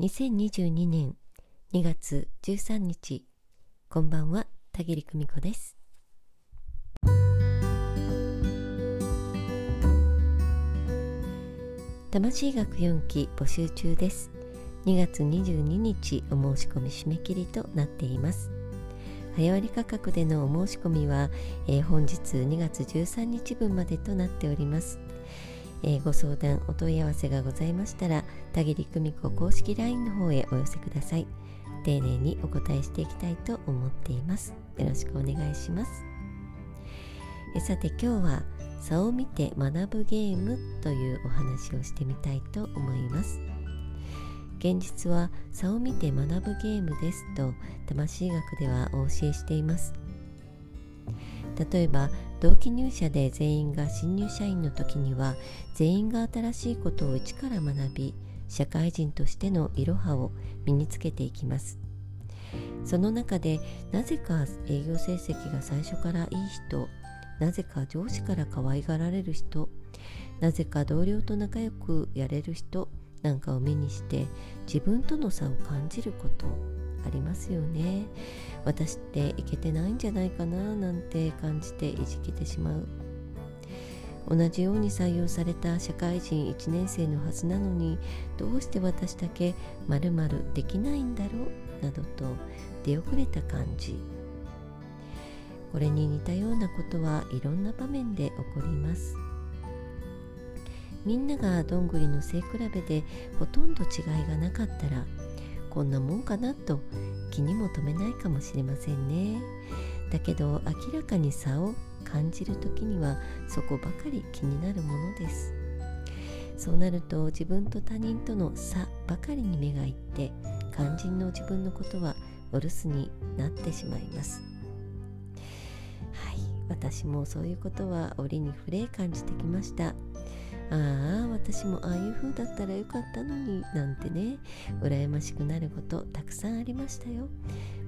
2022年2月13日こんばんは田切久美子です。魂学4期募集中です。2月22日お申し込み締め切りとなっています。早割価格でのお申し込みは、えー、本日2月13日分までとなっております。えー、ご相談お問い合わせがございましたら田切久美子公式 LINE の方へお寄せください。丁寧にお答えしていきたいと思っています。よろしくお願いします。えさて今日は差を見て学ぶゲームというお話をしてみたいと思います。現実は差を見て学ぶゲームですと魂学ではお教えしています。例えば同期入社で全員が新入社員の時には全員が新しいことを一から学び社会人としてのいろはを身につけていきます。その中でなぜか営業成績が最初からいい人なぜか上司から可愛がられる人なぜか同僚と仲良くやれる人なんかを目にして自分との差を感じること。ありますよね。私っていけてないんじゃないかななんて感じていじけてしまう。同じように採用された社会人1年生のはずなのにどうして私だけまるまるできないんだろうなどと出遅れた感じ。これに似たようなことはいろんな場面で起こります。みんながどんぐりの背比べでほとんど違いがなかったらこんなもんかなと気にも留めないかもしれませんね。だけど明らかに差を感じる時にはそこばかり気になるものです。そうなると自分と他人との差ばかりに目がいって肝心の自分のことはお留守になってしまいます。はい私もそういうことは折に触れ感じてきました。ああ私もああいう風だったらよかったのになんてね羨ましくなることたくさんありましたよ。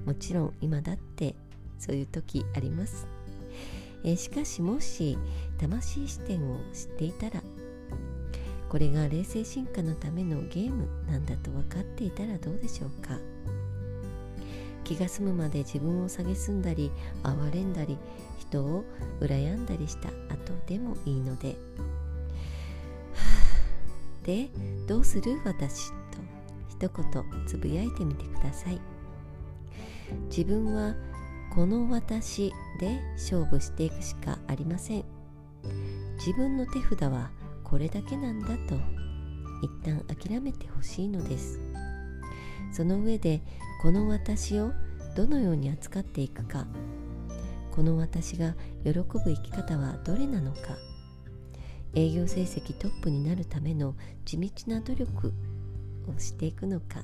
もちろん今だってそういう時あります、えしかしもし魂視点を知っていたらこれが冷静進化のためのゲームなんだと分かっていたらどうでしょうか。気が済むまで自分を蔑んだり哀れんだり人を羨んだりした後でもいいのででどうする？私と。一言つぶやいてみてください。自分はこの私で勝負していくしかありません。自分の手札はこれだけなんだと。一旦諦めてほしいのです。その上でこの私をどのように扱っていくか。この私が喜ぶ生き方はどれなのか。営業成績トップになるための地道な努力をしていくのか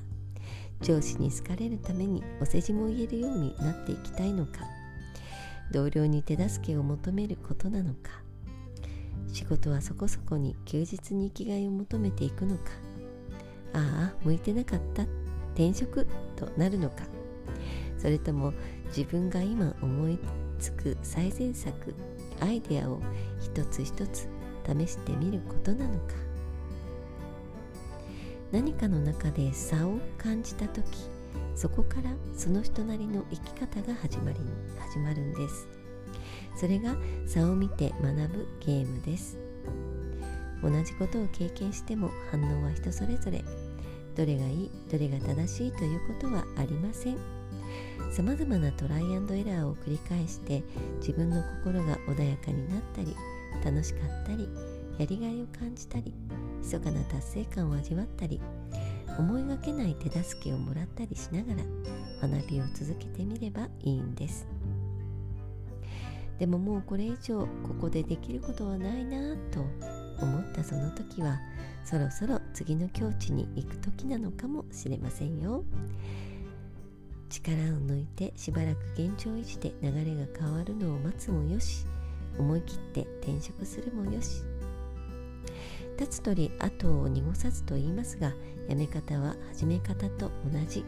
上司に好かれるためにお世辞も言えるようになっていきたいのか同僚に手助けを求めることなのか仕事はそこそこに休日に生きがいを求めていくのかああ向いてなかった転職となるのかそれとも自分が今思いつく最善策アイデアを一つ一つ試してみることなのか。何かの中で差を感じた時そこからその人なりの生き方が始まり始まるんです。それが差を見て学ぶゲームです。同じことを経験しても反応は人それぞれ。どれがいいどれが正しいということはありません。さまざまなトライアンドエラーを繰り返して自分の心が穏やかになったり楽しかったりやりがいを感じたり密かな達成感を味わったり思いがけない手助けをもらったりしながら学びを続けてみればいいんです。でももうこれ以上ここでできることはないなと思ったその時はそろそろ次の境地に行く時なのかもしれませんよ。力を抜いてしばらく現状維持で流れが変わるのを待つもよし思い切って転職するもよし。立つ鳥後を濁さずと言いますがやめ方は始め方と同じ。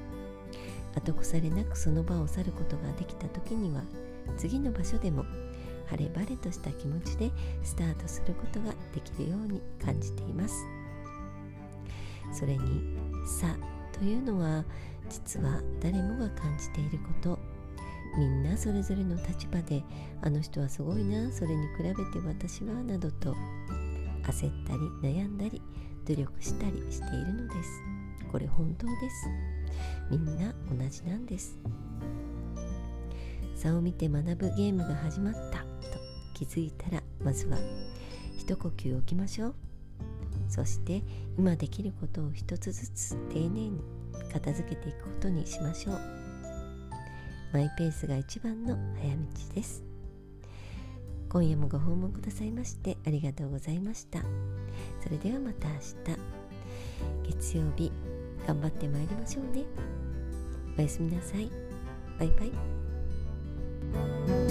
後腐れなくその場を去ることができた時には次の場所でも晴れ晴れとした気持ちでスタートすることができるように感じています。それに「さ」というのは実は誰もが感じていること。みんなそれぞれの立場であの人はすごいなそれに比べて私はなどと焦ったり悩んだり努力したりしているのです。これ本当です。みんな同じなんです。差を見て学ぶゲームが始まったと気づいたらまずは一呼吸置きましょう。そして今できることを一つずつ丁寧に片付けていくことにしましょう。マイペースが一番の早道です。今夜もご訪問くださいましてありがとうございました。それではまた明日月曜日頑張ってまいりましょうね。おやすみなさい。バイバイ。